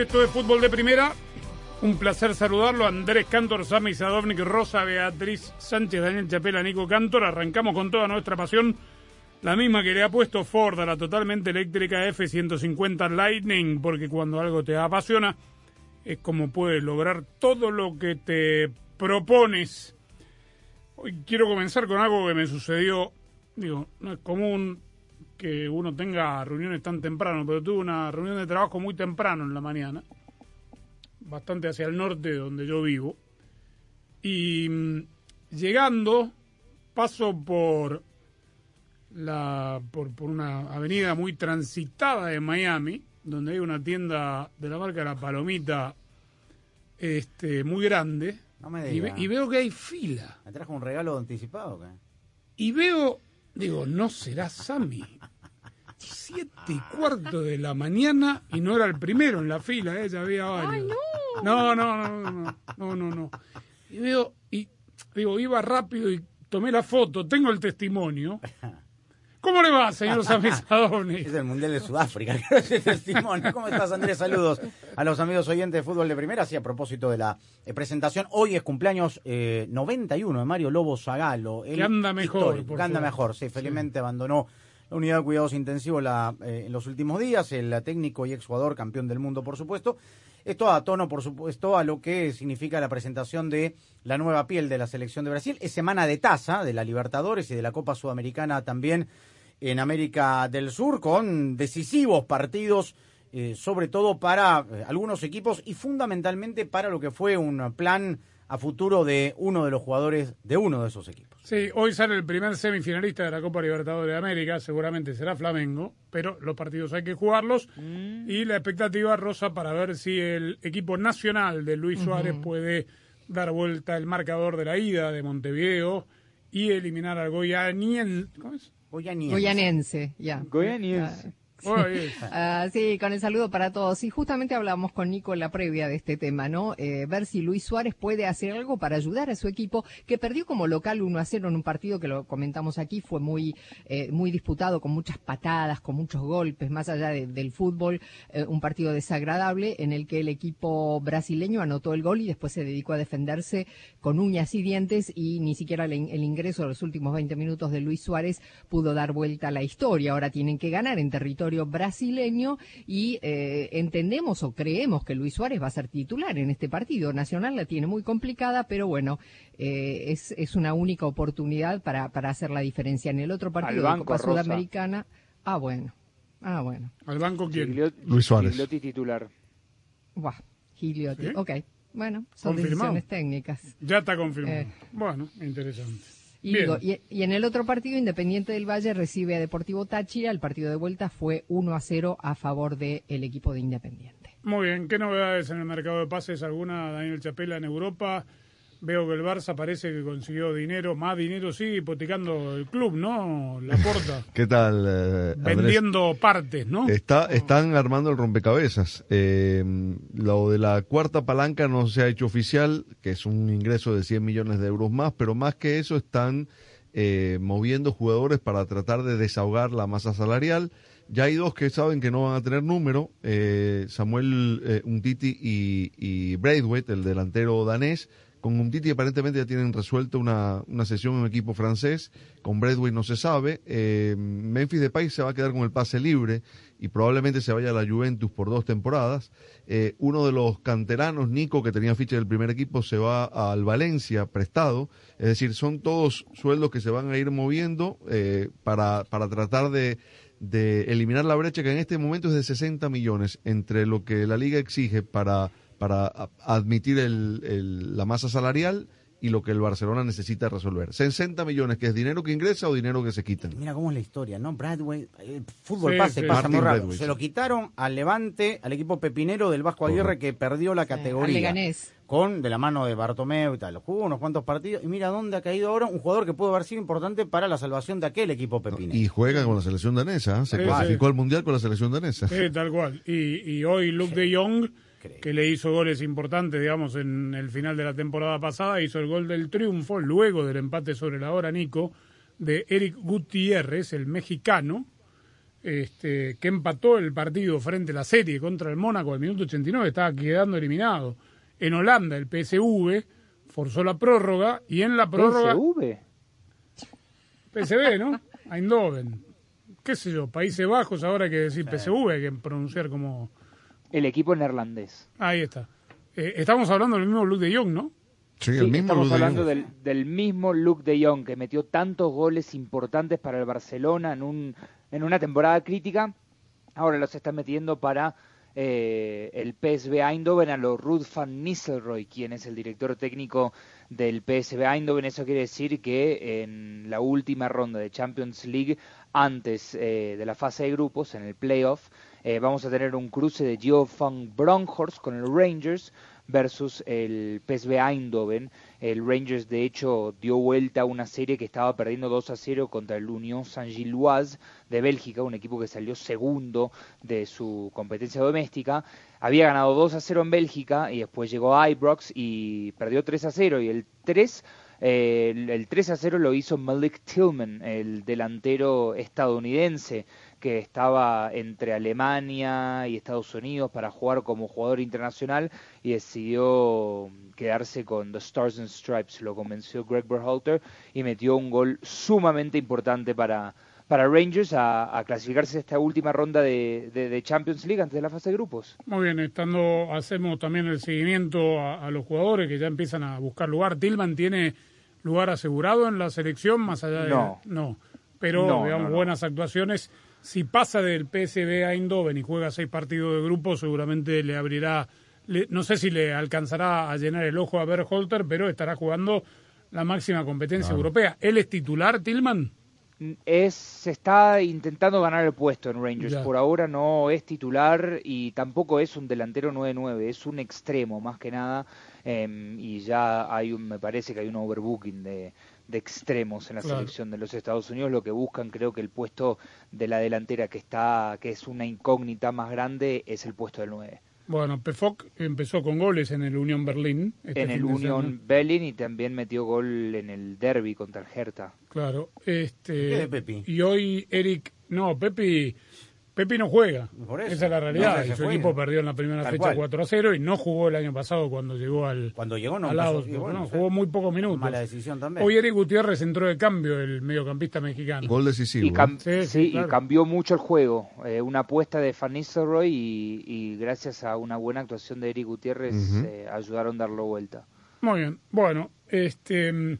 Bienvenidos, esto es Fútbol de Primera. Un placer saludarlo. Andrés Cantor, Sami Sadovnik, Rosa, Beatriz Sánchez, Daniel Chapela, Nico Cantor. Arrancamos con toda nuestra pasión, la misma que le ha puesto Ford a la totalmente eléctrica F-150 Lightning, porque cuando algo te apasiona, es como puedes lograr todo lo que te propones. Hoy quiero comenzar con algo que me sucedió. Digo, no es común que uno tenga reuniones tan temprano, pero tuve una reunión de trabajo muy temprano en la mañana, bastante hacia el norte de donde yo vivo. Y mm, llegando, paso por la por, por una avenida muy transitada de Miami, donde hay una tienda de la marca La Palomita este, muy grande, No me y, ve- diga. y veo que hay fila. ¿Me trajo un regalo anticipado? qué? Y veo, digo, no será Sammy. Siete y cuarto de la mañana y no era el primero en la fila, ¿eh? ya había varios. no! No, no, no, no, no, no, no. Y veo, y digo, iba rápido y tomé la foto, tengo el testimonio. ¿Cómo le va, señor Sammy Sadovni? Es el Mundial de Sudáfrica, creo ese testimonio. ¿Cómo estás, Andrés? Saludos a los amigos oyentes de Fútbol de Primera. Sí, a propósito de la eh, presentación, hoy es cumpleaños eh, 91 de Mario Lobo Zagalo. el Que anda mejor, Que anda favor. mejor, sí. Felizmente abandonó la unidad de cuidados intensivos la, eh, en los últimos días. El técnico y exjugador, campeón del mundo, por supuesto. Esto a tono, por supuesto, a lo que significa la presentación de la nueva piel de la selección de Brasil. Es semana de taza de la Libertadores y de la Copa Sudamericana también en América del Sur, con decisivos partidos, eh, sobre todo para eh, algunos equipos y fundamentalmente para lo que fue un plan a futuro de uno de los jugadores de uno de esos equipos. Sí, hoy sale el primer semifinalista de la Copa Libertadores de América, seguramente será Flamengo, pero los partidos hay que jugarlos y la expectativa rosa para ver si el equipo nacional de Luis Suárez puede dar vuelta el marcador de la ida de Montevideo y eliminar al Goianien, ¿cómo es? Goyaniense. Goyanense, ya. Goianiense. Oye, Ah, sí, con el saludo para todos. Y justamente hablábamos con Nico en la previa de este tema, ¿no? Eh, ver si Luis Suárez puede hacer algo para ayudar a su equipo, que perdió como local 1 a 0 en un partido que lo comentamos aquí, fue muy, eh, muy disputado, con muchas patadas, con muchos golpes, más allá de- del fútbol, eh, un partido desagradable en el que el equipo brasileño anotó el gol y después se dedicó a defenderse con uñas y dientes y ni siquiera el, el ingreso de los últimos 20 minutos de Luis Suárez pudo dar vuelta a la historia. Ahora tienen que ganar en territorio brasileño y eh, entendemos o creemos que Luis Suárez va a ser titular en este partido. Nacional la tiene muy complicada, pero bueno, eh, es, es una única oportunidad para, para hacer la diferencia. En el otro partido de banco, Copa Rosa. Sudamericana, ah bueno, ah bueno, ¿al banco quién? Gigliotti- Luis Suárez. Gigliotti titular. Buah, Gigliotti, ¿Sí? ok. Bueno, son Confirmado. decisiones técnicas. Ya está confirmado. Eh. Bueno, interesante. Y, digo, y, y en el otro partido, Independiente del Valle recibe a Deportivo Táchira. El partido de vuelta fue 1 a 0 a favor del equipo de Independiente. Muy bien, ¿qué novedades en el mercado de pases? ¿Alguna, Daniel Chapela, en Europa? Veo que el Barça parece que consiguió dinero, más dinero sigue hipotecando el club, ¿no? La porta. ¿Qué tal, eh, Andrés? vendiendo partes, ¿no? Está, están armando el rompecabezas. Eh, lo de la cuarta palanca no se ha hecho oficial, que es un ingreso de 100 millones de euros más, pero más que eso están eh, moviendo jugadores para tratar de desahogar la masa salarial. Ya hay dos que saben que no van a tener número, eh, Samuel eh, Umtiti y, y Braithwaite, el delantero danés, con Umtiti aparentemente ya tienen resuelto una, una sesión en un equipo francés, con Bradway no se sabe, eh, Memphis Depay se va a quedar con el pase libre y probablemente se vaya a la Juventus por dos temporadas. Eh, uno de los canteranos, Nico, que tenía ficha del primer equipo, se va al Valencia prestado. Es decir, son todos sueldos que se van a ir moviendo eh, para, para tratar de, de eliminar la brecha que en este momento es de 60 millones entre lo que la liga exige para, para admitir el- el- la masa salarial y lo que el Barcelona necesita resolver. 60 millones, que es dinero que ingresa o dinero que se quitan. Mira cómo es la historia, ¿no? Bradway, el fútbol Sí, pase, sí. pasa Martin muy rápido. Bradway, Se sí. lo quitaron al Levante, al equipo pepinero del Vasco Aguirre Correcto. que perdió la al categoría. Leganés. Con de la mano de Bartomeu y tal. Jugó unos cuantos partidos y mira dónde ha caído ahora un jugador que pudo haber sido importante para la salvación de aquel equipo pepinero. Y juega con la selección danesa, ¿eh? se Sí, clasificó sí. al Mundial con la selección danesa. Sí, tal cual. Y, y hoy Luke de Jong, que le hizo goles importantes, digamos, en el final de la temporada pasada, hizo el gol del triunfo, luego del empate sobre la hora, Nico, de Eric Gutiérrez, el mexicano, este, que empató el partido frente a la serie contra el Mónaco al minuto 89, estaba quedando eliminado. En Holanda, el PSV forzó la prórroga y en la prórroga... PSV. PSV, ¿no? Eindhoven. ¿Qué sé yo? Países Bajos, ahora hay que decir PSV, hay que pronunciar como... El equipo neerlandés. Ahí está. Eh, estamos hablando del mismo Luke de Jong, ¿no? Sí, Sí, el mismo estamos Luke de hablando Jong. del, del mismo Luke de Jong que metió tantos goles importantes para el Barcelona en, un, en una temporada crítica. Ahora los está metiendo para eh, el PSV Eindhoven a los Ruud van Nistelrooy, quien es el director técnico del PSV Eindhoven. Eso quiere decir que en la última ronda de Champions League, antes eh, de la fase de grupos, en el playoff, eh, vamos a tener un cruce de Gio van Bronckhorst con el Rangers versus el PSV Eindhoven. El Rangers, de hecho, dio vuelta a una serie que estaba perdiendo 2 a 0 contra el Union Saint-Gilloise de Bélgica, un equipo que salió segundo de su competencia doméstica. Había ganado 2 a 0 en Bélgica y después llegó Ibrox y perdió 3 a 0. Y el 3 eh, el 3 a 0 lo hizo Malik Tillman, el delantero estadounidense que estaba entre Alemania y Estados Unidos para jugar como jugador internacional y decidió quedarse con The Stars and Stripes. Lo convenció Greg Berhalter y metió un gol sumamente importante para, para Rangers a, a clasificarse a esta última ronda de, de- de Champions League antes de la fase de grupos. Muy bien, estando hacemos también el seguimiento a, a los jugadores que ya empiezan a buscar lugar. Tillman tiene lugar asegurado en la selección, más allá de... No. No, pero No, digamos, no. buenas actuaciones. Si pasa del PSV a Eindhoven y juega seis partidos de grupo, seguramente le abrirá... le- no sé si le alcanzará a llenar el ojo a Berholter, pero estará jugando la máxima competencia europea. ¿Él es titular, Tillman? es se está intentando ganar el puesto en Rangers. Ya. Por ahora no es titular y tampoco es un delantero 9-9, es un extremo más que nada. em, y ya hay un, me parece que hay un overbooking de, de extremos en la Claro. selección de los Estados Unidos. Lo que buscan, creo que el puesto de la delantera que está, que es una incógnita más grande, es el puesto del 9. Bueno, Pefok empezó con goles en el Unión Berlín. este en el. Union Berlin y también metió gol en el derby contra el Hertha. Claro, este ¿Qué de Pepi? y hoy Eric, no, Pepi, Pepi no juega. Por eso. Esa es la realidad. No, se y su equipo perdió en la primera Tal fecha cual. 4 a 0 y no jugó el año pasado cuando llegó al, Cuando llegó no al lado. no, jugó muy pocos minutos. Mala decisión también. Hoy Eric Gutiérrez entró de cambio, el mediocampista mexicano. Gol decisivo. Y, cam- Sí, sí, sí, claro. y cambió mucho el juego. Eh, una apuesta de Van Nistelrooy y, y gracias a una buena actuación de Eric Gutiérrez eh, ayudaron a darlo vuelta. Muy bien. Bueno, este mm,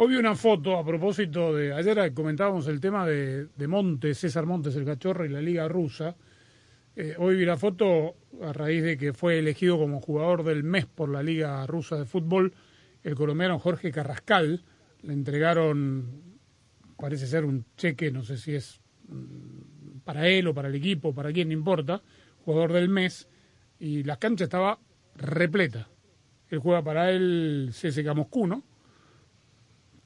hoy vi una foto a propósito de ayer comentábamos el tema de, Montes, César Montes el cachorro y la liga rusa. Eh, hoy vi la foto a raíz de que fue elegido como jugador del mes por la liga rusa de fútbol el colombiano Jorge Carrascal. Le entregaron, parece ser un cheque, no sé si es mm, para él o para el equipo, para quién, no importa, jugador del mes, y la cancha estaba repleta. Él juega para el CSKA Moscú, ¿no?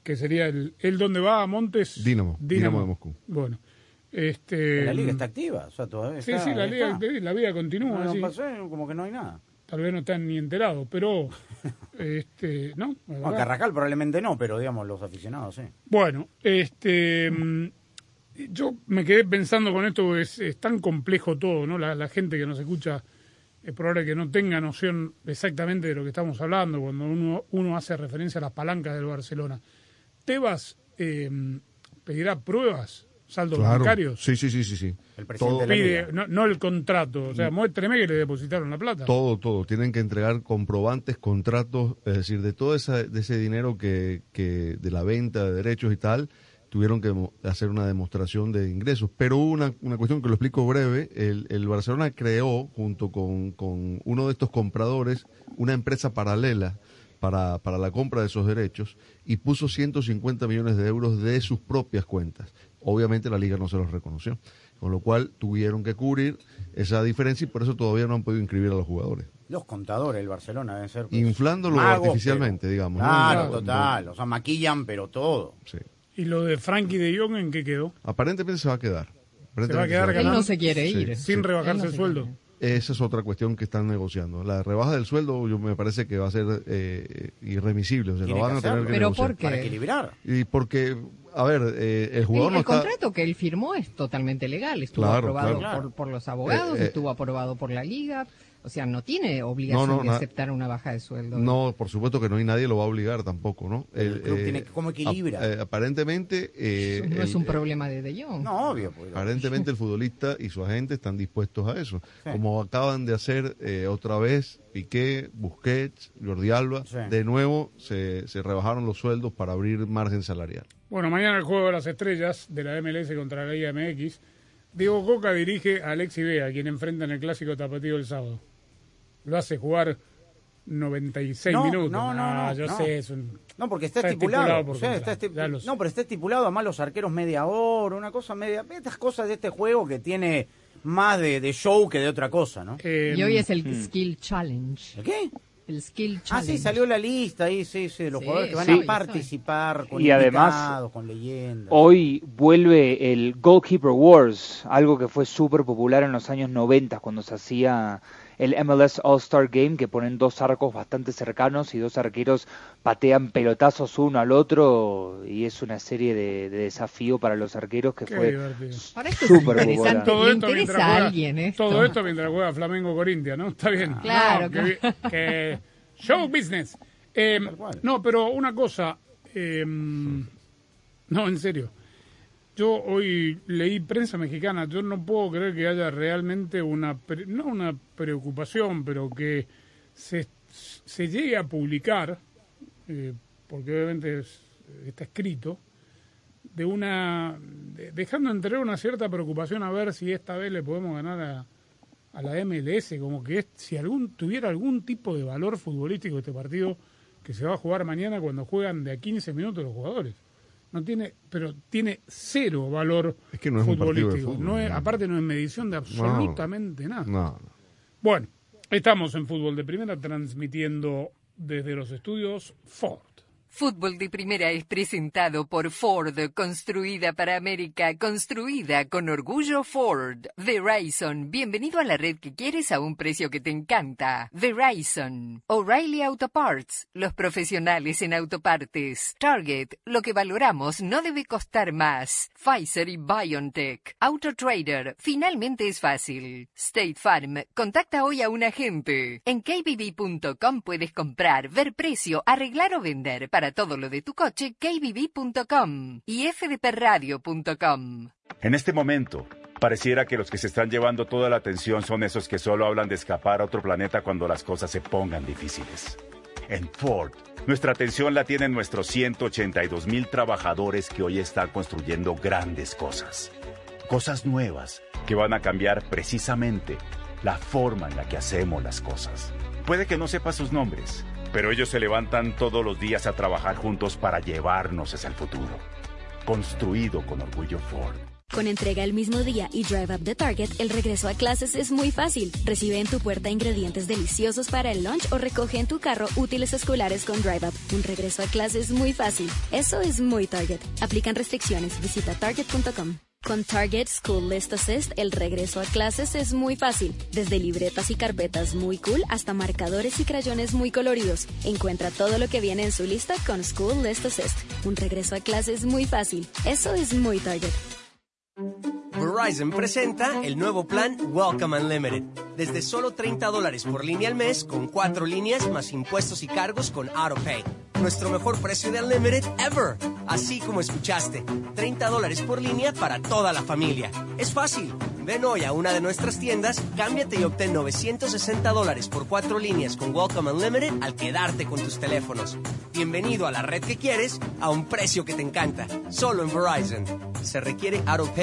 Que sería el, el donde va a Montes. Dinamo, Dinamo de Moscú. Bueno, este. La liga está activa, o sea, todavía Sí, está- sí, la, liga, está. la vida continúa. No, no sí. pasó, como que no hay nada. Tal vez no están ni enterados, pero. este, ¿No? Verdad. Carrascal probablemente no, pero digamos los aficionados, sí. Bueno, este, mm, yo me quedé pensando con esto, es, es tan complejo todo, ¿no? La, la gente que nos escucha es probable que no tenga noción exactamente de lo que estamos hablando cuando uno, uno hace referencia a las palancas del Barcelona. Tebas eh, pedirá pruebas, saldos Claro. bancarios. Sí, sí, sí, sí, sí. El presidente Todo, Pide, no, no el contrato, o sea, muéstreme que le depositaron la plata. todo, todo. Tienen que entregar comprobantes, contratos, es decir, de todo esa, de ese dinero que, que de la venta de derechos y tal, tuvieron que hacer una demostración de ingresos. Pero hubo una, una cuestión que lo explico breve. El, el Barcelona creó, junto con, con uno de estos compradores, una empresa paralela para, para la compra de esos derechos y puso 150 millones de euros de sus propias cuentas. Obviamente la liga no se los reconoció, con lo cual tuvieron que cubrir esa diferencia y por eso todavía no han podido inscribir a los jugadores. Los contadores del Barcelona deben ser. pues, Inflándolo magos, artificialmente, pero- digamos. Claro, No, total. O sea, maquillan, pero todo. Sí. ¿Y lo de Frankie de Jong en qué quedó? Aparentemente se va a quedar. Se va a quedar Él no se quiere Sí. ir. Sin rebajarse no el sueldo. quiere. Esa es otra cuestión que están negociando. La rebaja del sueldo yo me parece que va a ser eh, irremisible. O sea, Tiene lo van que a tener que Pero negociar. ¿por qué? Para equilibrar. Y porque, a ver, eh, el El, jugador no el está... contrato que él firmó es totalmente legal. Estuvo Claro, aprobado claro. Por, por los abogados, Eh, eh, estuvo aprobado por la liga. O sea, no tiene obligación No, no, de aceptar una baja de sueldo. No, por supuesto que no hay nadie lo va a obligar tampoco, ¿no? El club tiene que- ¿cómo equilibra? ap- eh, aparentemente... eh, no el- es un eh, problema de De Jong. No, obvio. pues, Aparentemente el futbolista y su agente están dispuestos a eso. Como acaban de hacer eh, otra vez Piqué, Busquets, Jordi Alba, Sí. de nuevo se, se rebajaron los sueldos para abrir margen salarial. Bueno, mañana el juego de las estrellas de la MLS contra la Liga MX. Diego Coca dirige a Alexi Vega, quien enfrenta en el clásico tapatío el sábado. Lo hace jugar 96 No, minutos. no, no, Ah, no, yo no. sé, es un... No, porque está, Está estipulado. estipulado por o sea, está contrato, esti- ya lo sé. No, pero está estipulado además los arqueros media hora, una cosa media. Estas cosas de este juego que tiene más de, de show que de otra cosa, ¿no? eh, Y hoy es el Skill Challenge. ¿El qué? El Skill Ah, Challenge. sí, salió la lista ahí, sí, sí, de los Sí, jugadores que van sí. a participar con Y además, con leyendas. Hoy vuelve el Goalkeeper Wars, algo que fue súper popular en los años 90 cuando se hacía el MLS All-Star Game, que ponen dos arcos bastante cercanos y dos arqueros patean pelotazos uno al otro y es una serie de, de desafío para los arqueros que Qué fue súper interesante. popular. Todo esto, mientras a juega, alguien esto. todo esto mientras juega Flamengo Corintia, ¿no? Está bien. Claro, No, que que show business. Eh, no, pero una cosa. eh, no, en serio. Yo hoy leí prensa mexicana. Yo no puedo creer que haya realmente una. No una preocupación, pero que se, llegue a publicar, eh, porque obviamente es- está escrito, de una de- dejando entrever una cierta preocupación a ver si esta vez le podemos ganar a, a la MLS como que es, si algún tuviera algún tipo de valor futbolístico este partido que se va a jugar mañana cuando juegan de a 15 minutos los jugadores no tiene pero tiene cero valor Es que no es futbolístico fútbol, no es, no. aparte no es medición de absolutamente nada No, no. bueno estamos en fútbol de primera transmitiendo desde los estudios Ford Fútbol de Primera es presentado por Ford, construida para América, construida con orgullo Ford. Verizon, bienvenido a la red que quieres a un precio que te encanta. Verizon. O'Reilly Auto Parts, los profesionales en autopartes. Target, lo que valoramos no debe costar más. Pfizer y BioNTech. AutoTrader, finalmente es fácil. State Farm, contacta hoy a un agente. En kbb.com puedes comprar, ver precio, arreglar o vender. Para todo lo de tu coche, kbb.com y fdpradio.com. En este momento, pareciera que los que se están llevando toda la atención son esos que solo hablan de escapar a otro planeta cuando las cosas se pongan difíciles. En Ford, nuestra atención la tienen nuestros 182 mil trabajadores que hoy están construyendo grandes cosas. Cosas nuevas que van a cambiar precisamente la forma en la que hacemos las cosas. Puede que no sepa sus nombres, pero ellos se levantan todos los días a trabajar juntos para llevarnos hacia el futuro. Construido con orgullo Ford. Con entrega el mismo día y Drive Up de Target, el regreso a clases es muy fácil. Recibe en tu puerta ingredientes deliciosos para el lunch o recoge en tu carro útiles escolares con Drive Up. Un regreso a clases muy fácil. Eso es muy Target. Aplican restricciones. Visita target.com. Con Target School List Assist, el regreso a clases es muy fácil. Desde libretas y carpetas muy cool hasta marcadores y crayones muy coloridos. Encuentra todo lo que viene en su lista con School List Assist. Un regreso a clases muy fácil. Eso es muy Target. Verizon presenta el nuevo plan Welcome Unlimited. Desde solo 30 dólares por línea al mes, con cuatro líneas más impuestos y cargos con AutoPay. Nuestro mejor precio de Unlimited ever. Así como escuchaste, 30 dólares por línea para toda la familia. Es fácil. Ven hoy a una de nuestras tiendas, cámbiate y obtén 960 dólares por cuatro líneas con Welcome Unlimited al quedarte con tus teléfonos. Bienvenido a la red que quieres a un precio que te encanta. Solo en Verizon. Se requiere AutoPay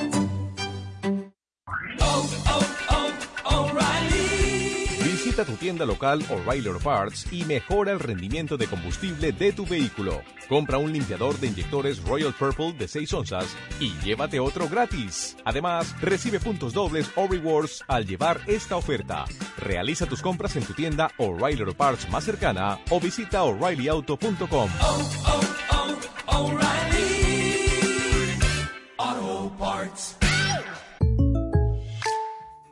Visita tu tienda local O'Reilly Auto Parts y mejora el rendimiento de combustible de tu vehículo. Compra un limpiador de inyectores Royal Purple de 6 onzas y llévate otro gratis. Además, recibe puntos dobles o rewards al llevar esta oferta. Realiza tus compras en tu tienda O'Reilly Auto Parts más cercana o visita o'ReillyAuto.com.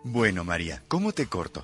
Bueno, María, ¿cómo te corto?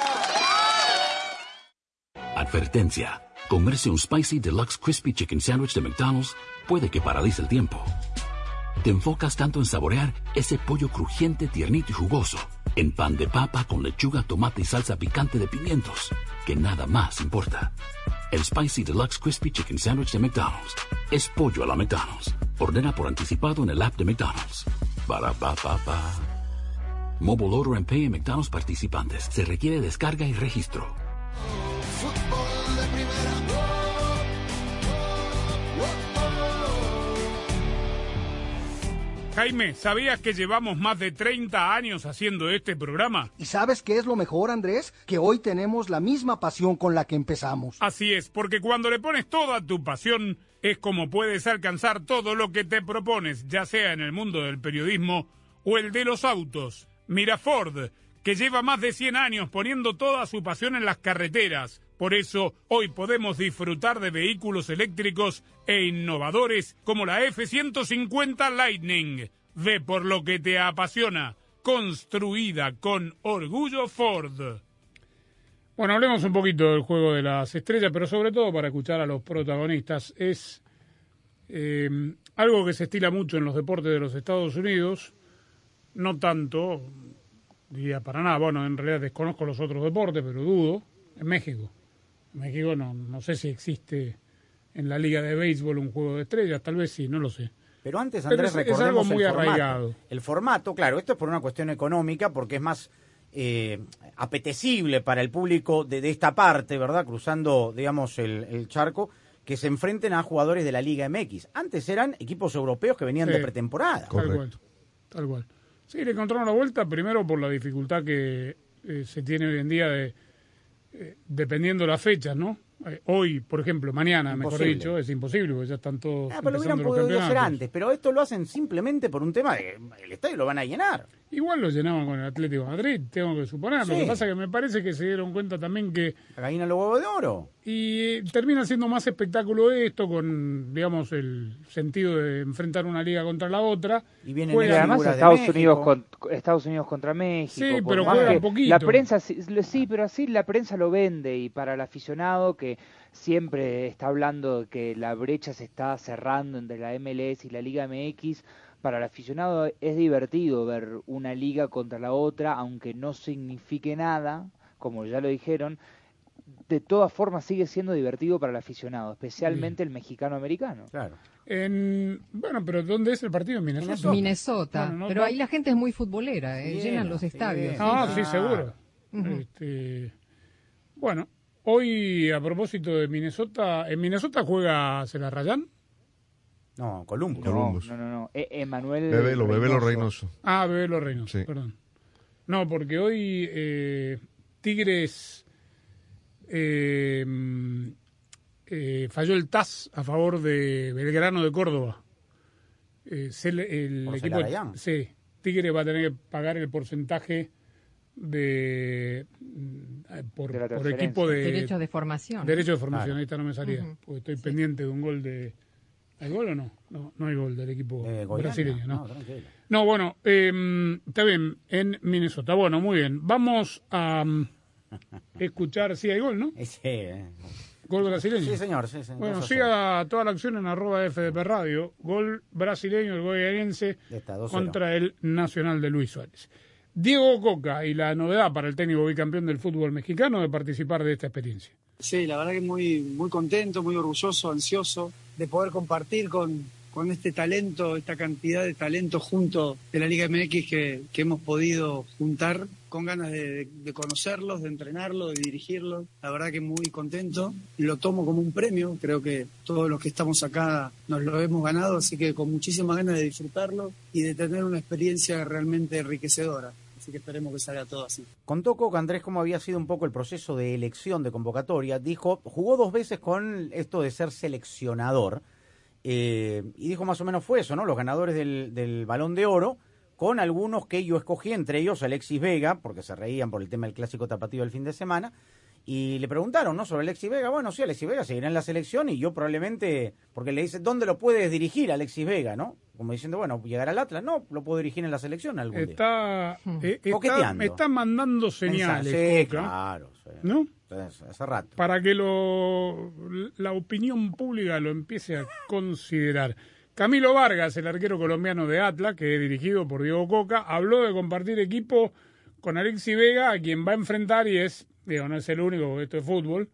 Advertencia. Comerse un Spicy Deluxe Crispy Chicken Sandwich de McDonald's puede que paralice el tiempo. Te enfocas tanto en saborear ese pollo crujiente, tiernito y jugoso, en pan de papa con lechuga, tomate y salsa picante de pimientos, que nada más importa. El Spicy Deluxe Crispy Chicken Sandwich de McDonald's es pollo a la McDonald's. Ordena por anticipado en el app de McDonald's. Para pa pa pa. Mobile Order and Pay en McDonald's participantes. Se requiere descarga y registro. Fútbol de primera. Jaime, ¿sabías que llevamos más de 30 años haciendo este programa? ¿Y sabes qué es lo mejor, Andrés? Que hoy tenemos la misma pasión con la que empezamos. Así es, porque cuando le pones toda tu pasión, es como puedes alcanzar todo lo que te propones, ya sea en el mundo del periodismo o el de los autos. Mira Ford, que lleva más de 100 años poniendo toda su pasión en las carreteras. Por eso, hoy podemos disfrutar de vehículos eléctricos e innovadores como la F-150 Lightning. Ve por lo que te apasiona. Construida con orgullo Ford. Bueno, hablemos un poquito del juego de las estrellas, pero sobre todo para escuchar a los protagonistas. Es eh, algo que se estila mucho en los deportes de los Estados Unidos, no tanto, diría para nada, bueno, en realidad desconozco los otros deportes, pero dudo, en México. En México no, no sé si existe en la liga de béisbol un juego de estrellas, tal vez sí, no lo sé. Pero antes, Pero Andrés, es- es recordemos algo muy el formato. arraigado. El formato, claro, esto es por una cuestión económica, porque es más eh, apetecible para el público de, de esta parte, ¿verdad? Cruzando, digamos, el, el charco, que se enfrenten a jugadores de la Liga MX. Antes eran equipos europeos que venían Sí. de pretemporada. Tal cual, tal cual. Sí, le encontraron la vuelta primero por la dificultad que eh, se tiene hoy en día de eh, dependiendo las fechas, ¿no? Eh, hoy, por ejemplo, mañana, mejor dicho, es imposible, porque ya están todos Ah, pero lo hubieran podido hacer antes, pero esto lo hacen simplemente por un tema de el estadio lo van a llenar. Igual lo llenaban con el Atlético de Madrid, tengo que suponer. Lo Sí. que pasa es que me parece que se dieron cuenta también que... La gallina los huevos de oro. Y eh, termina siendo más espectáculo esto con, digamos, el sentido de enfrentar una liga contra la otra. Y vienen Juegan- además Estados Unidos, con- Estados Unidos contra México. Sí, pero juegan poquito. La prensa, sí, lo- sí, pero así la prensa lo vende y para el aficionado que siempre está hablando de que la brecha se está cerrando entre la MLS y la Liga MX, para el aficionado es divertido ver una liga contra la otra, aunque no signifique nada, como ya lo dijeron. De todas formas sigue siendo divertido para el aficionado, especialmente el mexicano-americano. Claro. En, bueno, pero ¿dónde es el partido? En Minnesota. Minnesota. Bueno, no- pero no- ahí la gente es muy futbolera, eh, Llena, llenan los estadios. Ah, sí. sí, seguro. Ujú. Este, bueno, hoy a propósito de Minnesota, ¿en Minnesota juega Celarrayán? No, Columbus. No, no, no, no. E- Emanuel Bebelo, Bebelo Reynoso. Ah, Bebé los Reinos, Sí. perdón. No, porque hoy eh, Tigres eh, eh, falló el TAS a favor de Belgrano de Córdoba. Eh, el ¿Por equipo, sí, Tigres va a tener que pagar el porcentaje de eh, por, De equipo de Derecho de formación. Derecho de formación, Claro. ahí está no me salía, porque estoy pendiente de un gol de ¿Hay gol o no? No, no hay gol del equipo Eh, brasileño, ¿no? no, tranquilo. No, bueno, eh, está bien, en Minnesota. Bueno, muy bien. Vamos a mm, escuchar, sí hay gol, ¿no? Sí, eh. Gol brasileño. Sí, señor, sí, señor. Bueno, siga toda la acción en arroba FDP Radio. Gol brasileño, el a contra el Nacional de Luis Suárez. Diego Coca y la novedad para el técnico bicampeón del fútbol mexicano de participar de esta experiencia. Sí, la verdad que muy, muy contento, muy orgulloso, ansioso de poder compartir con, con este talento, esta cantidad de talento junto de la Liga MX que, que hemos podido juntar con ganas de, de conocerlos, de entrenarlos, de dirigirlos. La verdad que muy contento. Lo tomo como un premio. Creo que todos los que estamos acá nos lo hemos ganado, así que con muchísimas ganas de disfrutarlo y de tener una experiencia realmente enriquecedora. Así que esperemos que salga todo así. Contó Coca Andrés cómo había sido un poco el proceso de elección de convocatoria. Dijo, jugó dos veces con esto de ser seleccionador. eh, y dijo más o menos fue eso, ¿no? Los ganadores del, balón de oro, con algunos que yo escogí, entre ellos Alexis Vega, porque se reían por el tema del clásico tapatío del fin de semana. Y le preguntaron, ¿no? Sobre Alexis Vega. Bueno, sí, Alexis Vega seguirá en la selección y yo probablemente, porque le dice, ¿dónde lo puedes dirigir Alexis Vega, no? Como diciendo, bueno, llegar al Atlas, no, lo puedo dirigir en la selección algún día. Está, eh, está, está mandando señales. Sí, Coca, claro. sí. ¿No? Entonces, hace rato. para que lo, la opinión pública lo empiece a considerar. Camilo Vargas, el arquero colombiano de Atlas, que es dirigido por Diego Coca, habló de compartir equipo con Alexi Vega, a quien va a enfrentar y es, digo, no es el único, porque esto es fútbol,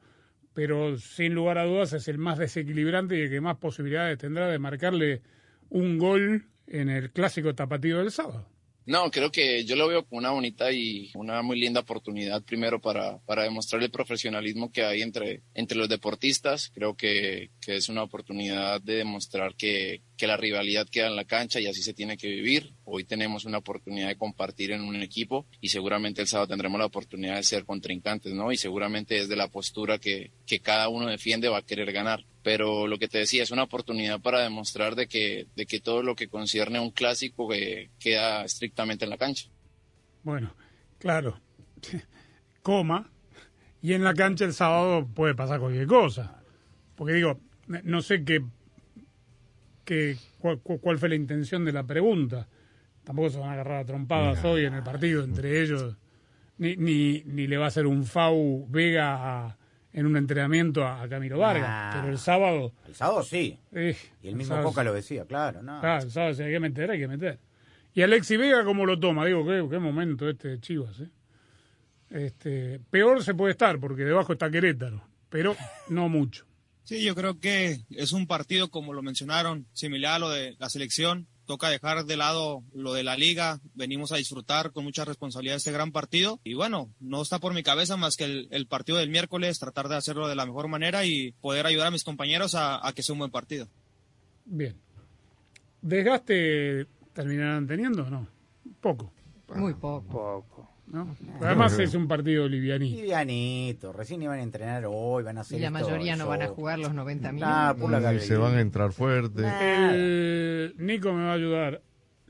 pero sin lugar a dudas es el más desequilibrante y el que más posibilidades tendrá de marcarle un gol en el clásico tapatío del sábado. No, creo que yo lo veo como una bonita y una muy linda oportunidad primero para, para demostrar el profesionalismo que hay entre, entre los deportistas. Creo que, que es una oportunidad de demostrar que, que la rivalidad queda en la cancha y así se tiene que vivir. Hoy tenemos una oportunidad de compartir en un equipo y seguramente el sábado tendremos la oportunidad de ser contrincantes, ¿no? Y seguramente desde la postura que, que cada uno defiende va a querer ganar pero lo que te decía es una oportunidad para demostrar de que, de que todo lo que concierne a un clásico que queda estrictamente en la cancha. Bueno, claro, coma, y en la cancha el sábado puede pasar cualquier cosa. Porque digo, no sé qué, qué cuál, cuál fue la intención de la pregunta. Tampoco se van a agarrar a trompadas hoy en el partido entre ellos, ni, ni, ni le va a hacer un FAU Vega a- en un entrenamiento a, a Camilo Vargas. Nah. Pero el sábado... El sábado sí. eh, Y el mismo sábado- Coca lo decía, claro. No. Claro, el sábado si hay que meter, hay que meter. Y Alexi Vega, ¿cómo lo toma? Digo, qué, qué momento este de Chivas, ¿eh? Este, peor se puede estar, porque debajo está Querétaro, pero no mucho. Sí, yo creo que es un partido, como lo mencionaron, similar a lo de la selección. Toca dejar de lado lo de la liga. Venimos a disfrutar con mucha responsabilidad este gran partido. Y bueno, no está por mi cabeza más que el, el partido del miércoles, tratar de hacerlo de la mejor manera y poder ayudar a mis compañeros a, a que sea un buen partido. Bien. ¿Desgaste terminarán teniendo o no? Poco. Muy poco. Poco. ¿No? Además es un partido livianito. Livianito, recién iban a entrenar hoy, van a hacer Y la mayoría no van a jugar los 90 minutos. Ah, la Y se van a entrar fuerte. El Nico me va a ayudar.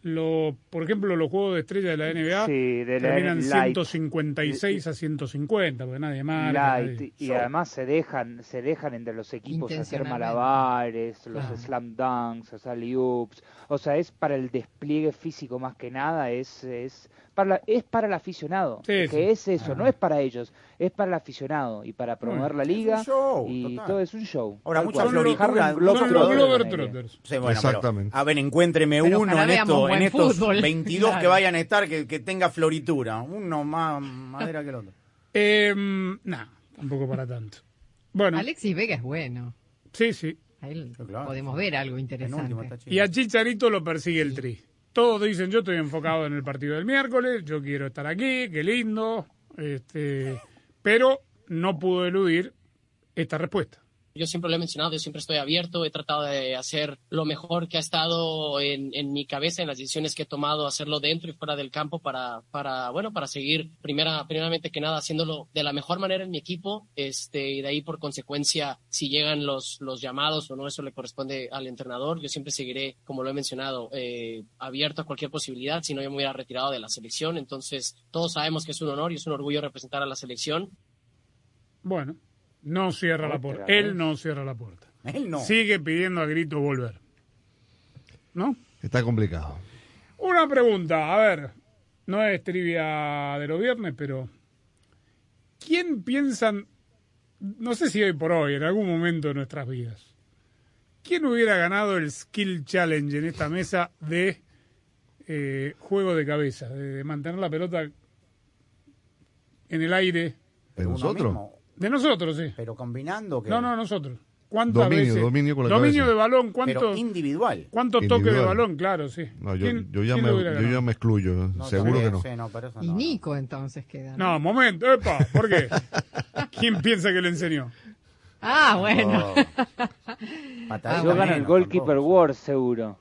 Lo, por ejemplo, los juegos de estrella de la NBA Sí, de la terminan Light. 156 a 150, porque nadie nadie- y además se dejan se dejan entre los equipos hacer malabares, los Claro. slam dunks, los alley oops, o sea, es para el despliegue físico más que nada, es es para la- es para el aficionado, Sí, que sí. es eso, no es para ellos, es para el aficionado y para promover la es un liga show, y total. todo es un show. Ahora, Tal mucha cual. floritura. Harlem Globetrotters Son los en Glover la NBA. Trotters. Sí, bueno, pero, Exactamente. a ver, encuéntreme Pero uno en, estos, en estos fútbol, 22 que claro. vayan a estar que, que tenga floritura. Uno más madera que el otro. Eh, no, tampoco para tanto. Bueno, Alexis Vega es bueno. sí, sí. Ahí podemos ver algo interesante. Y a Chicharito lo persigue el tri. Todos dicen, yo estoy enfocado en el partido del miércoles, yo quiero estar aquí, qué lindo. Este, pero no pudo eludir esta respuesta. Yo siempre lo he mencionado, yo siempre estoy abierto, he tratado de hacer lo mejor que ha estado en, en mi cabeza, en las decisiones que he tomado, hacerlo dentro y fuera del campo para, para bueno, para seguir primera, primeramente que nada haciéndolo de la mejor manera en mi equipo, este, y de ahí por consecuencia, si llegan los, los llamados o no, eso le corresponde al entrenador. Yo siempre seguiré, como lo he mencionado, eh, abierto a cualquier posibilidad, si no yo me hubiera retirado de la selección, entonces todos sabemos que es un honor y es un orgullo representar a la selección. Bueno, no cierra la puerta. Él no cierra la puerta. Él no. Sigue pidiendo a grito volver. ¿No? Está complicado. Una pregunta, a ver, no es trivia de los viernes, pero ¿quién piensan, no sé si hoy por hoy, en algún momento de nuestras vidas, quién hubiera ganado el Skill Challenge en esta mesa de eh, juego de cabeza, de, de mantener la pelota en el aire? ¿De Uno nosotros? De nosotros, sí. Pero combinando que. No, no, nosotros. ¿Cuántas Dominio, veces? dominio con la Dominio cabeza. de balón, Pero ¿cuántos individual. cuántos toques de Individual. balón? Claro, sí. No, yo, ¿Quién- yo ya, me, yo ya excluyo. Seguro que no. sí, no, pero eso Y. Nico entonces queda. No, momento, epa, ¿por qué? ¿Quién piensa que le enseñó? Ah, bueno. Yo gano el Goalkeeper War seguro.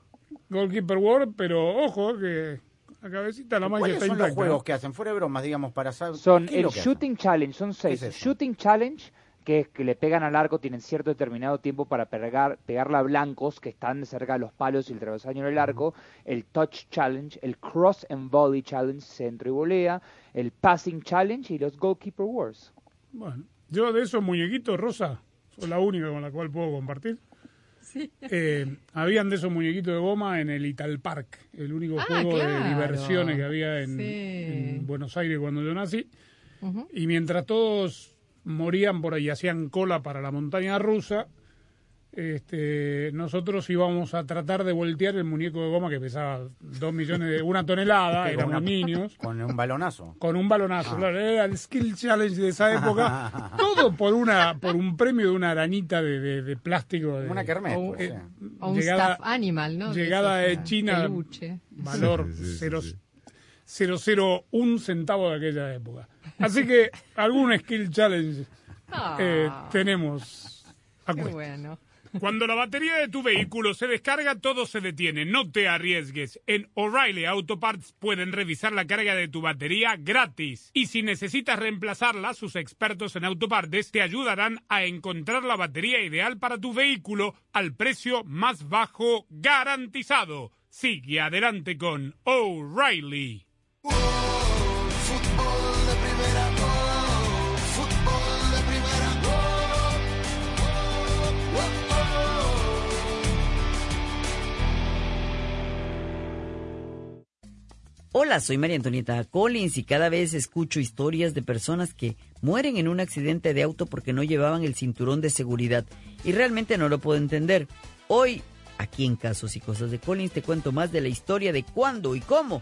Goalkeeper World, pero ojo que la cabecita la magia ¿Cuáles son los juegos que hacen? Fuera de bromas, digamos, para saber. Son ¿qué es el lo que hacen? Shooting Challenge, son seis. es shooting Challenge, que es que le pegan al arco, tienen cierto determinado tiempo para pegar, pegarla a blancos que están cerca de los palos y el travesaño en el arco. El Touch Challenge, el Cross and Volley Challenge, centro y volea. El Passing Challenge y los Goalkeeper Wars. Bueno, yo de esos muñequitos, Rosa, soy la única con la cual puedo compartir. Eh, habían de esos muñequitos de goma en el Ital Park, el único Ah, juego claro. de diversiones que había en, Sí. en Buenos Aires cuando yo nací. Y mientras todos morían por ahí, hacían cola para la montaña rusa, este, nosotros íbamos a tratar de voltear el muñeco de goma que pesaba dos millones de una tonelada, éramos una- niños, Con un balonazo. con un balonazo, Ah. claro, era el skill challenge de esa época, todo por una, por un premio de una arañita de, de- de plástico, de, Una kermés, O- pues, eh, sí. O un llegada- staff animal, ¿no? llegada de China, peluche. valor Sí, sí, sí, cero- sí. 001 centavo de aquella época. Así que algún skill challenge Ah, eh, tenemos a qué bueno. Cuando la batería de tu vehículo se descarga, todo se detiene. No te arriesgues. En O'Reilly Auto Parts pueden revisar la carga de tu batería gratis. Y si necesitas reemplazarla, sus expertos en autopartes te ayudarán a encontrar la batería ideal para tu vehículo al precio más bajo garantizado. Sigue adelante con O'Reilly. Hola, soy María Antonieta Collins y cada vez escucho historias de personas que mueren en un accidente de auto porque no llevaban el cinturón de seguridad y realmente no lo puedo entender. Hoy, aquí en Casos y Cosas de Collins, te cuento más de la historia de cuándo y cómo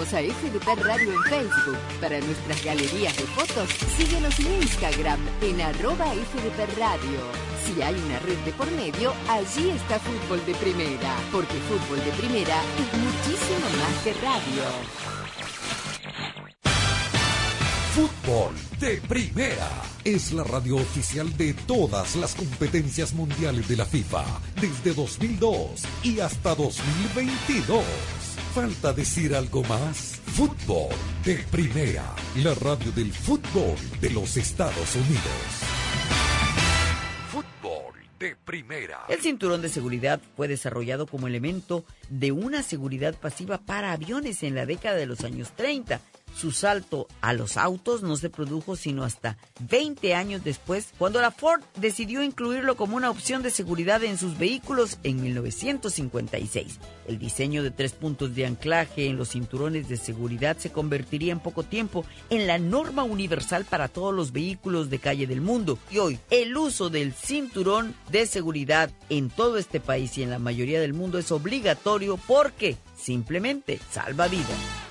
a FDP Radio en Facebook. Para nuestras galerías de fotos, síguenos en Instagram en arroba FDP Radio. Si hay una red de por medio, allí está Fútbol de Primera, porque Fútbol de Primera es muchísimo más que radio. Fútbol de Primera es la radio oficial de todas las competencias mundiales de la FIFA desde 2002 y hasta 2022. ¿Falta decir algo más? Fútbol de Primera, la radio del fútbol de los Estados Unidos. Fútbol de Primera. El cinturón de seguridad fue desarrollado como elemento de una seguridad pasiva para aviones en la década de los años 30. Su salto a los autos no se produjo sino hasta 20 años después, cuando la Ford decidió incluirlo como una opción de seguridad en sus vehículos en 1956. El diseño de tres puntos de anclaje en los cinturones de seguridad se convertiría en poco tiempo en la norma universal para todos los vehículos de calle del mundo. Y hoy, el uso del cinturón de seguridad en todo este país y en la mayoría del mundo es obligatorio porque simplemente salva vidas.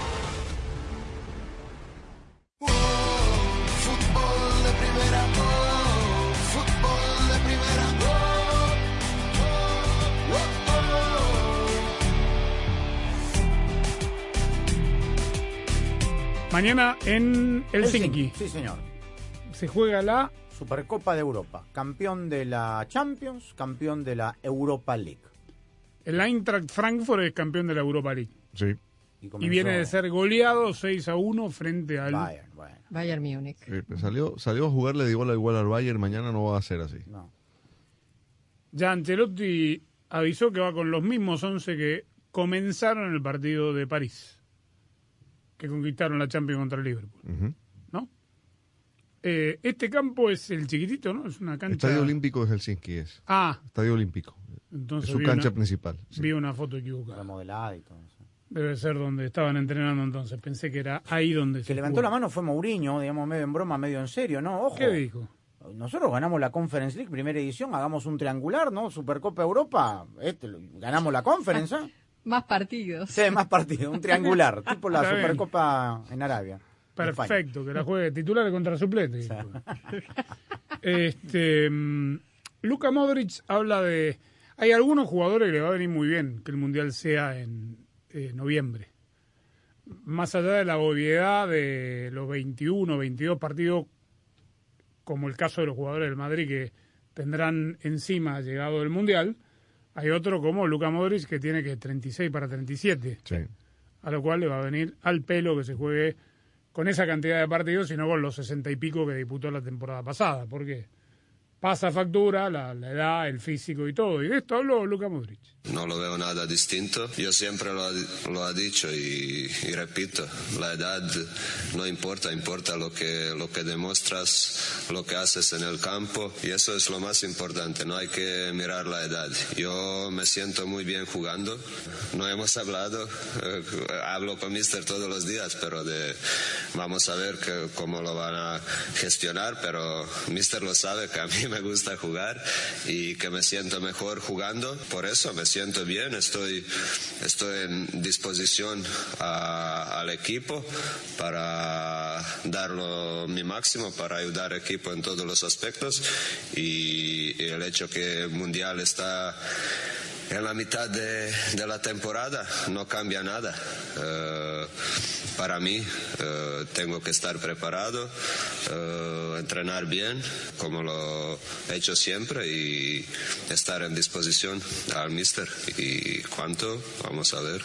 Mañana en Helsinki. Sí, señor. Se juega la Supercopa de Europa. Campeón de la Champions, campeón de la Europa League. el Eintracht Frankfurt es campeón de la Europa League. Sí. Y, comenzó- viene de ser goleado 6 a 1 frente al Bayern, bueno. Bayern Múnich. Eh, salió, salió a jugarle de igual a igual al Bayern, mañana no va a ser así. Ya Ancelotti avisó que va con los mismos 11 que comenzaron el partido de París, que conquistaron la Champions contra el Liverpool. ¿No? Eh, este campo es el chiquitito, ¿no? Es una cancha. Estadio Olímpico de Helsinki es. Ah, Estadio Olímpico. entonces es su cancha una- principal. sí. Vi una foto equivocada. Remodelada y todo eso. Debe ser donde estaban entrenando entonces. Pensé que era ahí donde Que levantó la mano fue Mourinho, digamos, medio en broma, medio en serio, ¿no? Ojo. ¿Qué dijo? Nosotros ganamos la Conference League, primera edición, hagamos un triangular, ¿no? Supercopa Europa, este, ganamos la Conference, ¿eh? Más partidos. Sí, más partidos, un triangular, tipo la Está bien. Supercopa en Arabia. en España. Perfecto, que la juegue titular contra suplente. este, mm, Luka Modric habla de... Hay algunos jugadores que le va a venir muy bien que el Mundial sea en eh, noviembre. Más allá de la obviedad de los 21, 22 partidos, como el caso de los jugadores del Madrid que tendrán encima llegado el Mundial, hay otro como Luka Modric que tiene que 36 para 37 Sí. a lo cual le va a venir al pelo que se juegue con esa cantidad de partidos, sino con los sesenta y pico que disputó la temporada pasada. ¿Por qué? Pasa factura, la, la edad, el físico y todo. Y de esto habló Luka Modric. No lo veo nada distinto. Yo siempre lo, lo he dicho y, y, repito, la edad no importa, importa lo que, lo que demuestras, lo que haces en el campo y eso es lo más importante, no hay que mirar la edad. Yo me siento muy bien jugando, no hemos hablado, eh, hablo con Mister todos los días, pero de, vamos a ver que, cómo lo van a gestionar, pero Mister lo sabe que a mí me gusta jugar y que me siento mejor jugando, por eso me siento bien, estoy, estoy en disposición a, al equipo para darlo mi máximo, para ayudar al equipo en todos los aspectos. Y, y el hecho que el Mundial está en la mitad de, de la temporada no cambia nada. Uh, para mí uh, tengo que estar preparado, uh, entrenar bien como lo he hecho siempre y estar en disposición al mister. ¿Y cuánto? Vamos a ver.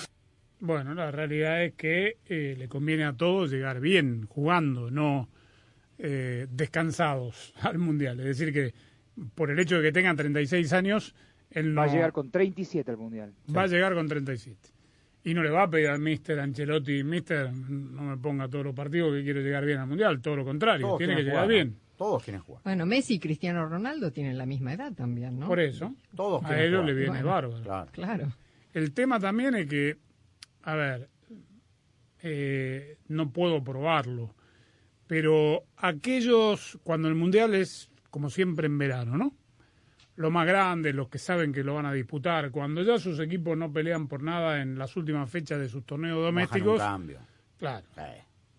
Bueno, la realidad es que eh, le conviene a todos llegar bien, jugando, no eh, descansados al Mundial. Es decir, que por el hecho de que tengan 36 años, él no... Va a llegar con 37 al Mundial. Va a llegar con 37. Y no le va a pedir al Mister Ancelotti, Mister, no me ponga todos los partidos que quiere llegar bien al Mundial, todo lo contrario, Todos tiene que llegar jugar, bien. Todos quieren jugar. Bueno, Messi y Cristiano Ronaldo tienen la misma edad también, ¿no? Por eso, Todos a ellos jugar. le viene Bueno, bárbaro. Claro. Claro. El tema también es que, a ver, eh, no puedo probarlo, pero aquellos, cuando el Mundial es, como siempre, en verano, ¿no? Los más grandes, los que saben que lo van a disputar, cuando ya sus equipos no pelean por nada en las últimas fechas de sus torneos Bajan un domésticos, cambio. claro. Sí.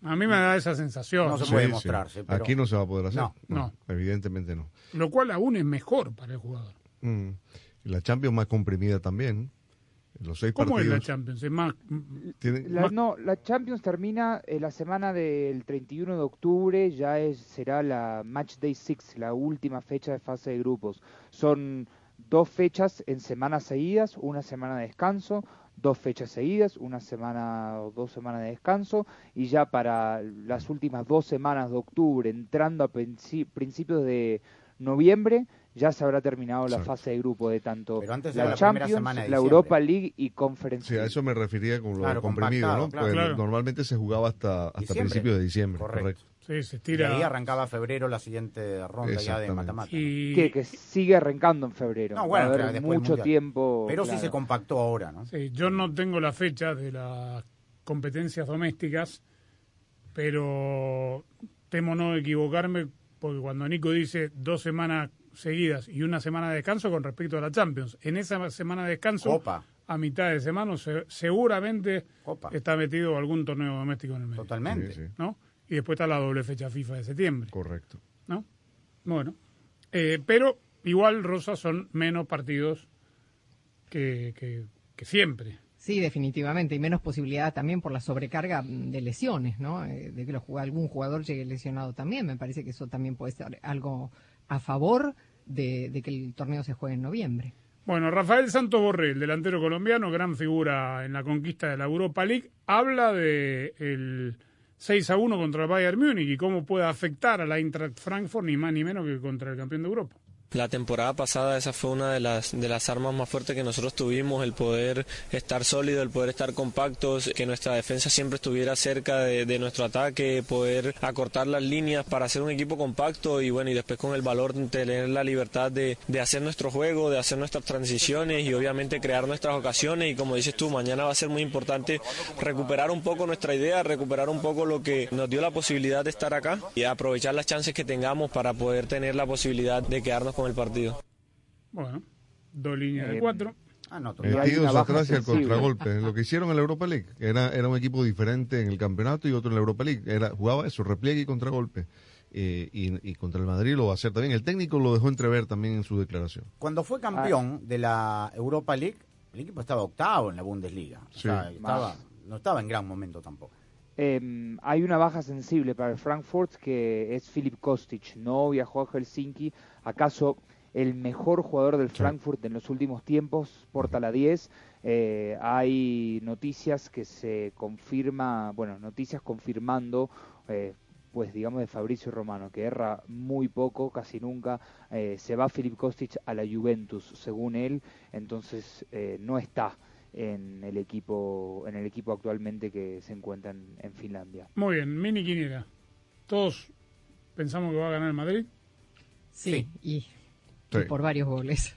A mí me da esa sensación. No se puede sí. mostrarse. pero- Aquí no se va a poder hacer. No, no. Evidentemente no. Lo cual aún es mejor para el jugador. Mm. Y la Champions más comprimida también. Los seis ¿Cómo es la. Champions? Es más, tienen- La, más- no, la Champions termina eh, la semana del 31 de octubre, ya es, será la Match Day 6, la última fecha de fase de grupos. Son dos fechas en semanas seguidas, una semana de descanso, dos fechas seguidas, una semana o dos semanas de descanso, y ya para las últimas dos semanas de octubre, entrando a princi- principios de noviembre, ya se habrá terminado la Exacto. fase de grupo de tanto Pero antes era la la primera Champions, semana de la. Europa League y Conference Sí, a League. eso me refería con lo Claro, comprimido, ¿no? claro. Pues Claro. Normalmente se jugaba hasta, hasta principios de diciembre, Correcto. correcto. sí, se Y estira. ahí arrancaba febrero la siguiente ronda ya de mata-mata. y- que, que sigue arrancando en febrero. No, Va bueno, a haber mucho tiempo. Pero sí se compactó ahora, ¿no? Sí, yo no tengo la fecha de las competencias domésticas, pero temo no equivocarme porque cuando Nico dice dos semanas seguidas y una semana de descanso con respecto a la Champions, en esa semana de descanso, Copa. a mitad de semana, se- seguramente Copa. está metido algún torneo doméstico en el medio, Totalmente. Sí, sí. ¿no? Y después está la doble fecha FIFA de septiembre, Correcto. ¿no? Bueno, eh, pero igual, Rosa, son menos partidos que, que, que siempre. Sí, definitivamente, y menos posibilidad también por la sobrecarga mm, de lesiones, ¿no? Eh, De que algún jugador llegue lesionado también. Me parece que eso también puede ser algo a favor de, de que el torneo se juegue en noviembre. Bueno, Rafael Santos Borrell, delantero colombiano, gran figura en la conquista de la Europa League, habla de el 6 a 1 contra el Bayern Múnich y cómo puede afectar a la Eintracht Frankfurt ni más ni menos que contra el campeón de Europa. La temporada pasada esa fue una de las, de las armas más fuertes que nosotros tuvimos, el poder estar sólido, el poder estar compactos, que nuestra defensa siempre estuviera cerca de, nuestro ataque, poder acortar las líneas para hacer un equipo compacto y bueno, y después con el valor de tener la libertad de, de hacer nuestro juego, de hacer nuestras transiciones y obviamente crear nuestras ocasiones. Y como dices tú, mañana va a ser muy importante recuperar un poco nuestra idea, recuperar un poco lo que nos dio la posibilidad de estar acá y aprovechar las chances que tengamos para poder tener la posibilidad de quedarnos con el partido. Bueno, dos líneas de Eh, cuatro. Ah, no, hay Metidos atrás y al contragolpe. Lo que hicieron en la Europa League. Era, era un equipo diferente en el campeonato y otro en la Europa League. Era, jugaba eso, repliegue y contragolpe. Eh, y, y contra el Madrid lo va a hacer también. El técnico lo dejó entrever también en su declaración. Cuando fue campeón de la Europa League, el equipo estaba octavo en la Bundesliga. O Sí. sea, estaba, no estaba en gran momento tampoco. Eh, hay una baja sensible para el Frankfurt que es Filip Kostic. No viajó a Helsinki. ¿Acaso el mejor jugador del Frankfurt en los últimos tiempos? Porta la 10. Eh, hay noticias que se confirma, bueno, noticias confirmando eh, pues digamos de Fabricio Romano, que erra muy poco, casi nunca. Eh, se va Filip Kostic a la Juventus, según él, entonces eh, no está en el equipo en el equipo actualmente que se encuentra en, en Finlandia. Muy bien, mini quiniela. Todos pensamos que va a ganar el Madrid. Sí, y, Sí. y por varios goles.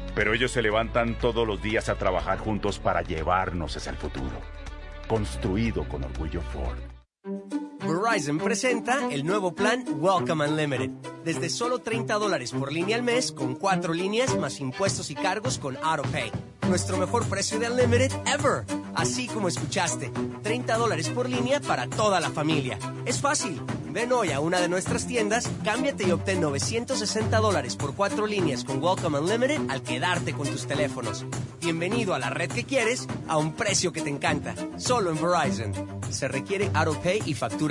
pero ellos se levantan todos los días a trabajar juntos para llevarnos hacia el futuro. Construido con orgullo Ford. Verizon presenta el nuevo plan Welcome Unlimited. Desde solo 30 dólares por línea al mes, con cuatro líneas más impuestos y cargos con AutoPay. Nuestro mejor precio de Unlimited ever. Así como escuchaste, 30 dólares por línea para toda la familia. Es fácil. Ven hoy a una de nuestras tiendas, cámbiate y obtén 960 dólares por cuatro líneas con Welcome Unlimited al quedarte con tus teléfonos. Bienvenido a la red que quieres a un precio que te encanta. Solo en Verizon. Se requiere AutoPay y factura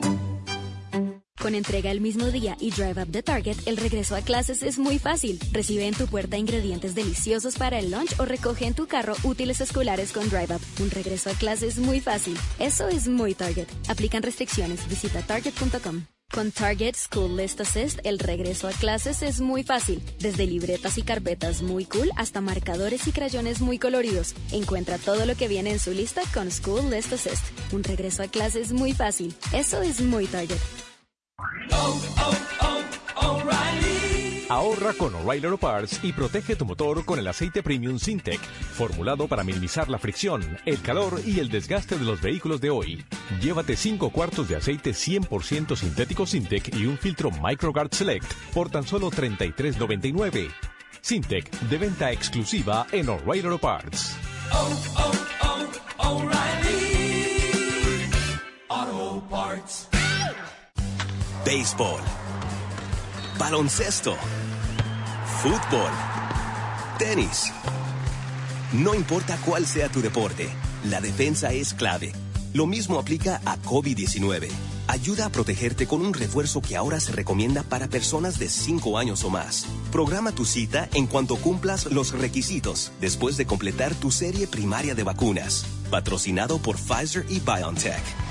Con entrega el mismo día y Drive Up de Target, el regreso a clases es muy fácil. Recibe en tu puerta ingredientes deliciosos para el lunch o recoge en tu carro útiles escolares con Drive Up. Un regreso a clases muy fácil. Eso es muy Target. Aplican restricciones. Visita target.com. Con Target School List Assist, el regreso a clases es muy fácil. Desde libretas y carpetas muy cool hasta marcadores y crayones muy coloridos. Encuentra todo lo que viene en su lista con School List Assist. Un regreso a clases muy fácil. Eso es muy Target. Ahorra con O'Reilly Auto Parts y protege tu motor con el aceite premium Sintec, formulado para minimizar la fricción, el calor y el desgaste de los vehículos de hoy. Llévate 5 cuartos de aceite 100% sintético Sintec y un filtro MicroGuard Select por tan solo $33.99. Sintec, de venta exclusiva en O'Reilly Auto Parts. Auto Parts. Béisbol. Baloncesto. Fútbol. Tenis. No importa cuál sea tu deporte, la defensa es clave. Lo mismo aplica a COVID-19. Ayuda a protegerte con un refuerzo que ahora se recomienda para personas de 5 años o más. Programa tu cita en cuanto cumplas los requisitos después de completar tu serie primaria de vacunas. Patrocinado por Pfizer y BioNTech.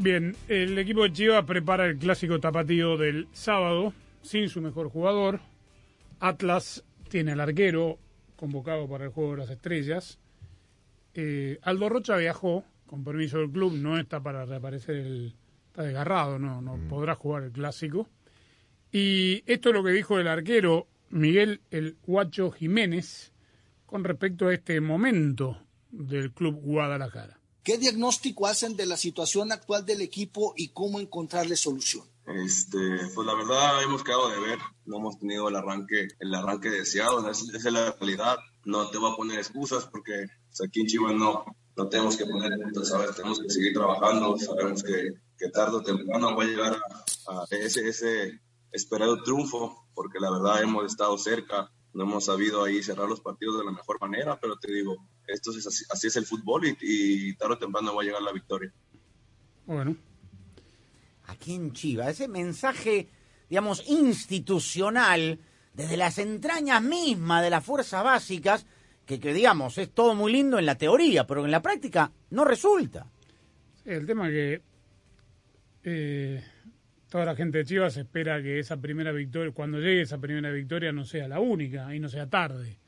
Bien, el equipo de Chivas prepara el clásico tapatío del sábado sin su mejor jugador. Atlas tiene al arquero convocado para el juego de las estrellas. Eh, Aldo Rocha viajó con permiso del club, no está para reaparecer el. está desgarrado, no, no podrá jugar el clásico. Y esto es lo que dijo el arquero Miguel El Guacho Jiménez con respecto a este momento del club Guadalajara. ¿Qué diagnóstico hacen de la situación actual del equipo y cómo encontrarle solución? Este, pues la verdad hemos quedado de ver, no hemos tenido el arranque, el arranque deseado, esa es la realidad. No te voy a poner excusas porque aquí en Chivas no, no tenemos que poner ¿sabes? Tenemos que seguir trabajando, sabemos que, que tarde o temprano va a llegar a, a ese, ese esperado triunfo, porque la verdad hemos estado cerca, no hemos sabido ahí cerrar los partidos de la mejor manera, pero te digo, esto es así, así es el fútbol y, y tarde o temprano va a llegar la victoria. Bueno. Aquí en Chivas, ese mensaje, digamos, institucional, desde las entrañas mismas de las fuerzas básicas, que, que digamos, es todo muy lindo en la teoría, pero en la práctica no resulta. Sí, el tema es que eh, toda la gente de Chivas espera que esa primera victoria, cuando llegue esa primera victoria, no sea la única y no sea tarde.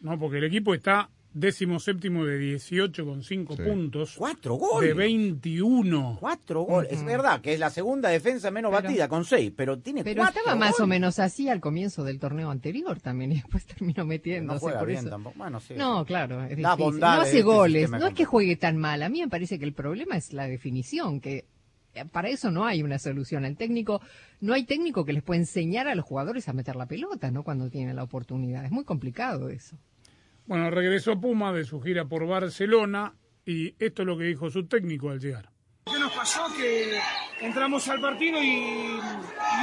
No, porque el equipo está décimo séptimo de 18 con 5 Sí. puntos. Cuatro goles. De 21. Cuatro goles. Es verdad que es la segunda defensa menos Pero- batida, con seis, pero tiene Pero cuatro estaba más o menos así al comienzo del torneo anterior también y después terminó metiéndose No juega por bien eso. tampoco. Bueno, sí. No, claro, es Da difícil. bondades No hace este goles, no es que juegue tan mal. A mí me parece que el problema es la definición, que eh, para eso no hay una solución. El técnico, no hay técnico que les pueda enseñar a los jugadores a meter la pelota, ¿no? Cuando tienen la oportunidad. Es muy complicado eso. Bueno, regresó Puma de su gira por Barcelona y esto es lo que dijo su técnico al llegar. ¿Qué nos pasó? Que entramos al partido y,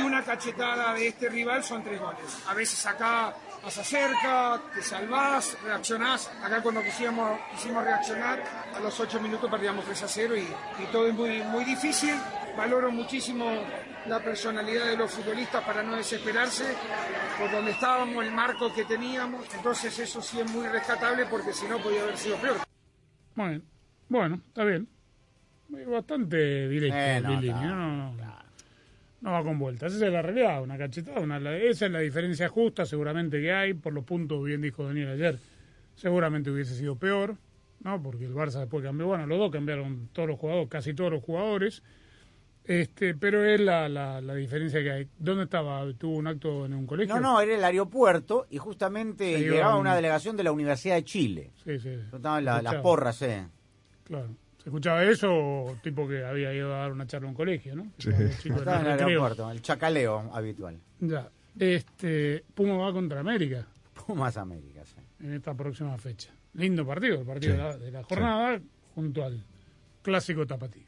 una cachetada de este rival son tres goles. A veces acá vas acerca, te salvás, reaccionás. Acá cuando quisimos, quisimos reaccionar, a los ocho minutos perdíamos 3 a 0 y, y todo es muy, muy difícil. Valoro muchísimo la personalidad de los futbolistas para no desesperarse por donde estábamos, el marco que teníamos. Entonces eso sí es muy rescatable porque si no podía haber sido peor. Bueno, bueno, está bien. Bastante directo. Eh, no, está- no, no, no. No va con vueltas. Esa es la realidad, una cachetada. Una, esa es la diferencia justa seguramente que hay. Por los puntos, bien dijo Daniel ayer, seguramente hubiese sido peor, ¿no? Porque el Barça después cambió. Bueno, los dos cambiaron todos los jugadores, casi todos los jugadores. Este, pero es la, la, la diferencia que hay. ¿Dónde estaba? ¿Tuvo un acto en un colegio? No, no, era el aeropuerto y justamente llegaba una delegación de la Universidad de Chile. Sí, sí. Estaban la- las porras, eh. Claro. ¿Se escuchaba eso o tipo que había ido a dar una charla en un colegio, no? Sí. Estaba en el aeropuerto, el chacaleo habitual. Ya. Este, Puma va contra América. Pumas América, sí. En esta próxima fecha. Lindo partido, el partido Sí. de, la, de la jornada, junto al clásico tapatío.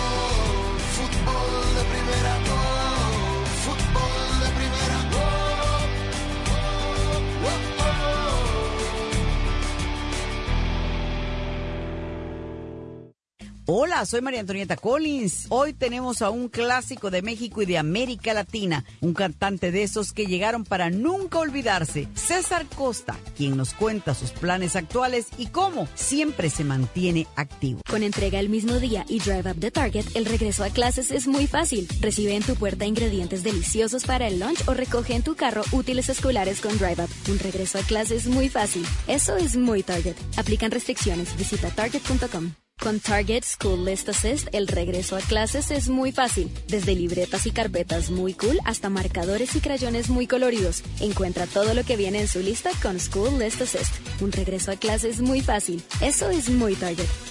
Hola, soy María Antonieta Collins. Hoy tenemos a un clásico de México y de América Latina, un cantante de esos que llegaron para nunca olvidarse, César Costa, quien nos cuenta sus planes actuales y cómo siempre se mantiene activo. Con entrega el mismo día y Drive Up the Target, el regreso a clases es muy fácil. Recibe en tu puerta ingredientes deliciosos para el lunch o recoge en tu carro útiles escolares con Drive Up. Un regreso a clases muy fácil. Eso es muy Target. Aplican restricciones. Visita target.com. Con Target School List Assist, el regreso a clases es muy fácil. Desde libretas y carpetas muy cool hasta marcadores y crayones muy coloridos. Encuentra todo lo que viene en su lista con School List Assist. Un regreso a clases muy fácil. Eso es muy Target.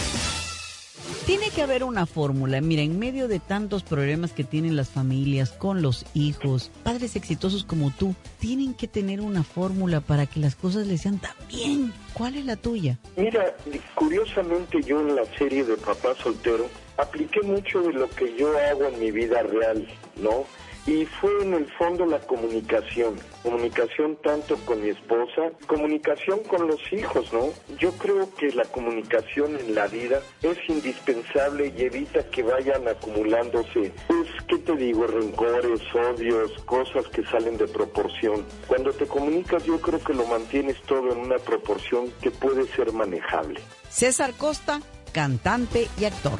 Tiene que haber una fórmula. Mira, en medio de tantos problemas que tienen las familias con los hijos, padres exitosos como tú, tienen que tener una fórmula para que las cosas les sean tan bien. ¿Cuál es la tuya? Mira, curiosamente yo en la serie de Papá Soltero apliqué mucho de lo que yo hago en mi vida real, ¿no? Y fue en el fondo la comunicación, comunicación tanto con mi esposa, comunicación con los hijos, ¿no? Yo creo que la comunicación en la vida es indispensable y evita que vayan acumulándose, pues, ¿qué te digo? Rencores, odios, cosas que salen de proporción. Cuando te comunicas yo creo que lo mantienes todo en una proporción que puede ser manejable. César Costa, cantante y actor.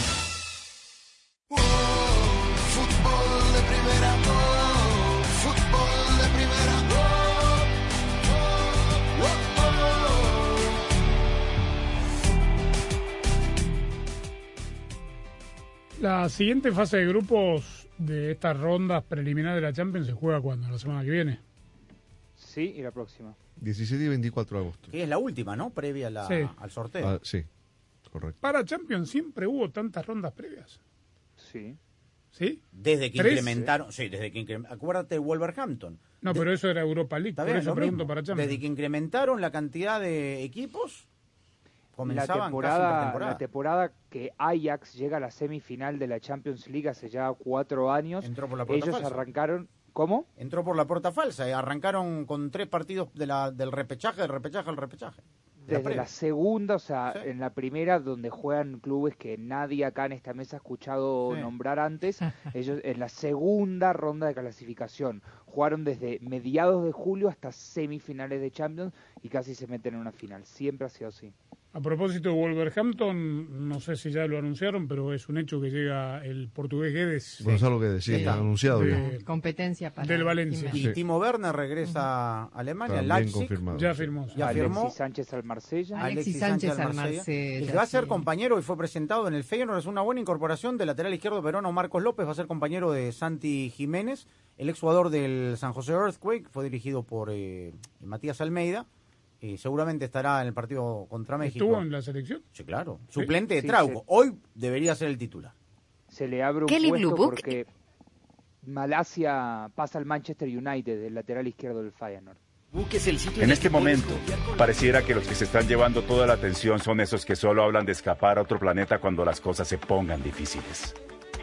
La siguiente fase de grupos de estas rondas preliminares de la Champions se juega cuando, la semana que viene. Sí, y la próxima. 17 y 24 de agosto. Que es la última, ¿no? Previa a la- Sí. al sorteo. Ah, sí, correcto. Para Champions siempre hubo tantas rondas previas. Sí. ¿Sí? Desde que ¿Tres? incrementaron, sí, desde que incrementaron, acuérdate de Wolverhampton. No, pero eso era Europa League, por eso pregunto mismo. para Champions. Desde que incrementaron la cantidad de equipos, La casi temporada, la temporada que Ajax llega a la semifinal de la Champions League hace ya cuatro años, Entró por la puerta ellos falsa. arrancaron... ¿Cómo? Entró por la puerta falsa y arrancaron con tres partidos de la, del repechaje, del repechaje al repechaje. De Desde la segunda, o sea, en la primera, donde juegan clubes que nadie acá en esta mesa ha escuchado Sí. nombrar antes, ellos en la segunda ronda de clasificación jugaron desde mediados de julio hasta semifinales de Champions y casi se meten en una final. Siempre ha sido así. A propósito de Wolverhampton, no sé si ya lo anunciaron, pero es un hecho que llega el portugués Guedes. Gonzalo Guedes, sí, Sí. anunciado De- ya. Competencia para Del Valencia. Y Timo Werner regresa a Alemania, También Leipzig. confirmado. Ya firmó. Ya Alexis firmó. Sánchez al Marsella. Alexis Sánchez al Marsella, que va a ser sí. compañero y fue presentado en el Feyenoord es una buena incorporación del lateral izquierdo peruano Marcos López, va a ser compañero de Santi Jiménez, el exjugador del San José Earthquake, fue dirigido por eh, Matías Almeida Y seguramente estará en el partido contra México. ¿Estuvo en la selección? Sí, claro. Sí. Suplente de Sí, Trauco. sí. Hoy debería ser el titular. Se le abre un Kelly puesto Blue Book. porque Malasia pasa al Manchester United, el lateral izquierdo del Feyenoord. En este momento, pareciera que los que se están llevando toda la atención son esos que solo hablan de escapar a otro planeta cuando las cosas se pongan difíciles.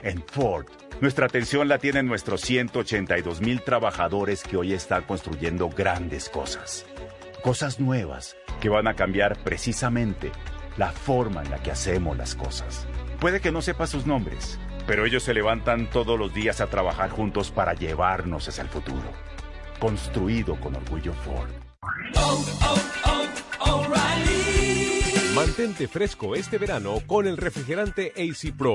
En Ford, nuestra atención la tienen nuestros 182 mil trabajadores que hoy están construyendo grandes cosas. Cosas nuevas que van a cambiar precisamente la forma en la que hacemos las cosas. Puede que no sepas sus nombres, pero ellos se levantan todos los días a trabajar juntos para llevarnos hacia el futuro. Construido con orgullo Ford. Mantente fresco este verano con el refrigerante AC Pro.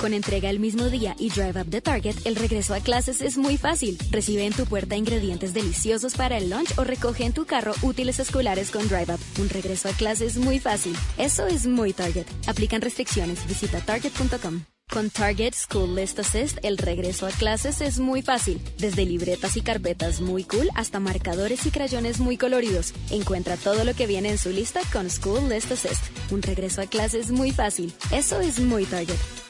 Con entrega el mismo día y Drive Up the Target, el regreso a clases es muy fácil. Recibe en tu puerta ingredientes deliciosos para el lunch o recoge en tu carro útiles escolares con Drive Up. Un regreso a clases muy fácil. Eso es muy Target. Aplican restricciones. Visita target.com. Con Target School List Assist, el regreso a clases es muy fácil. Desde libretas y carpetas muy cool hasta marcadores y crayones muy coloridos. Encuentra todo lo que viene en su lista con School List Assist. Un regreso a clases muy fácil. Eso es muy Target.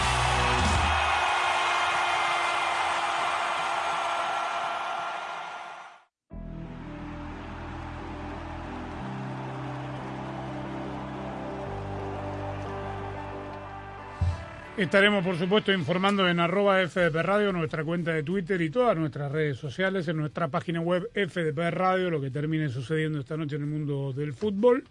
Estaremos, por supuesto, informando en arroba FDP Radio, nuestra cuenta de Twitter y todas nuestras redes sociales, en nuestra página web FDP Radio, lo que termine sucediendo esta noche en el mundo del fútbol.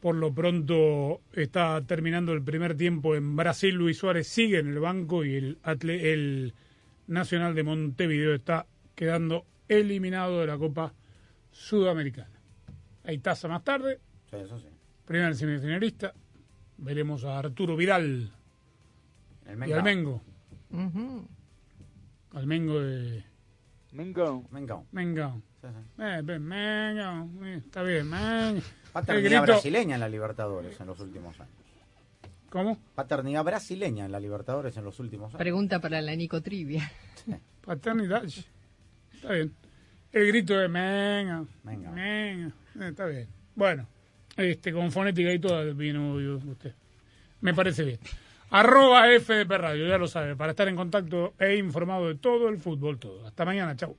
Por lo pronto está terminando el primer tiempo en Brasil. Luis Suárez sigue en el banco y el, atle- el Nacional de Montevideo está quedando eliminado de la Copa Sudamericana. Hay taza más tarde. Sí, eso sí. Primer semifinalista. Veremos a Arturo Vidal El y al Mengo. Al Mengo de. Mengo. Mengo. Mengo. Eh, ven, Mengo. Eh, Está bien, Mengo. Paternidad grito- brasileña en la Libertadores en los últimos años. ¿Cómo? Paternidad brasileña en la Libertadores en los últimos años. Pregunta para la Nico Trivia. Paternidad. Está bien. El grito de Mengo. Mengo. Mengo. Eh, Está bien. Bueno, este, con fonética y todo vino obvio usted. Me parece bien. Arroba FDP Radio, ya lo sabe, para estar en contacto e informado de todo el fútbol, todo. Hasta mañana, chau.